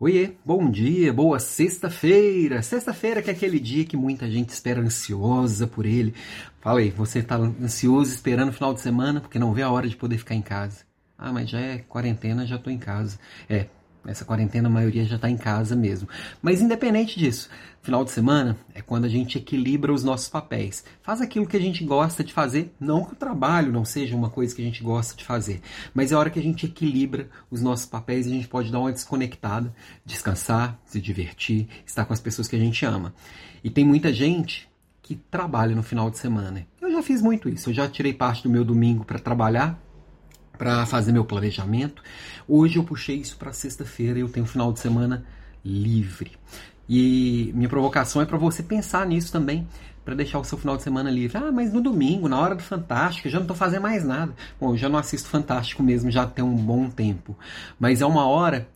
Oiê, bom dia, boa sexta-feira. Sexta-feira que é aquele dia que muita gente espera ansiosa por ele. Fala aí, você tá ansioso esperando o final de semana porque não vê a hora de poder ficar em casa. Ah, mas já é quarentena, já tô em casa. É, essa quarentena a maioria já está em casa mesmo. Mas independente disso, final de semana é quando a gente equilibra os nossos papéis. Faz aquilo que a gente gosta de fazer, não que o trabalho não seja uma coisa que a gente gosta de fazer, mas é a hora que a gente equilibra os nossos papéis e a gente pode dar uma desconectada, descansar, se divertir, estar com as pessoas que a gente ama. E tem muita gente que trabalha no final de semana. Eu já fiz muito isso. Eu já tirei parte do meu domingo para trabalhar para fazer meu planejamento. Hoje eu puxei isso para sexta-feira e eu tenho final de semana livre. E minha provocação é para você pensar nisso também, para deixar o seu final de semana livre. Ah, mas no domingo, na hora do Fantástico, eu já não estou fazendo mais nada. Bom, eu já não assisto Fantástico mesmo, já tem um bom tempo. Mas é uma hora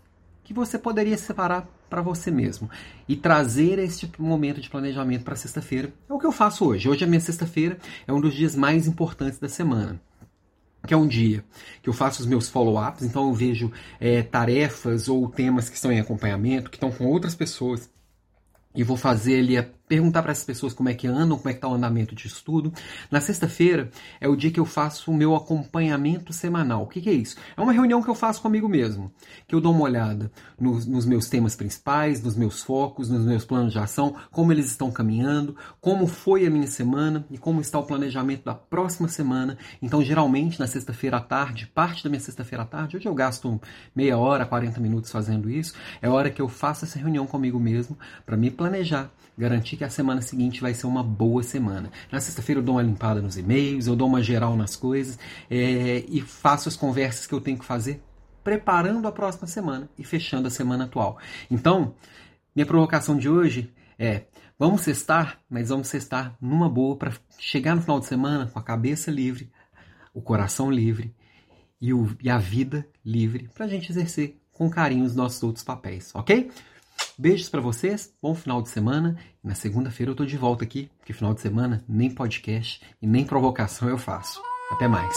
que você poderia separar para você mesmo e trazer este momento de planejamento para sexta-feira. É o que eu faço hoje. Hoje é minha sexta-feira, é um dos dias mais importantes da semana que é um dia que eu faço os meus follow-ups, então eu vejo é, tarefas ou temas que estão em acompanhamento, que estão com outras pessoas, e vou fazer ali a perguntar para as pessoas como é que andam, como é que está o andamento de estudo. Na sexta-feira é o dia que eu faço o meu acompanhamento semanal. O que, que, é isso? É uma reunião que eu faço comigo mesmo, que eu dou uma olhada nos, nos, meus temas principais, nos meus focos, nos meus planos de ação, como eles estão caminhando, como foi a minha semana e como está o planejamento da próxima semana. Então, geralmente, na sexta-feira à tarde, parte da minha sexta-feira à tarde, hoje eu gasto meia hora, 40 minutos fazendo isso, é a hora que eu faço essa reunião comigo mesmo para me planejar, garantir que a semana seguinte vai ser uma boa semana. Na sexta-feira eu dou uma limpada nos e-mails, eu dou uma geral nas coisas é, e faço as conversas que eu tenho que fazer, preparando a próxima semana e fechando a semana atual. Então, minha provocação de hoje é: vamos cestar, mas vamos cestar numa boa para chegar no final de semana com a cabeça livre, o coração livre e, o, e a vida livre para a gente exercer com carinho os nossos outros papéis, ok? Beijos para vocês, bom final de semana. Na segunda-feira eu tô de volta aqui, porque final de semana nem podcast e nem provocação eu faço. Até mais.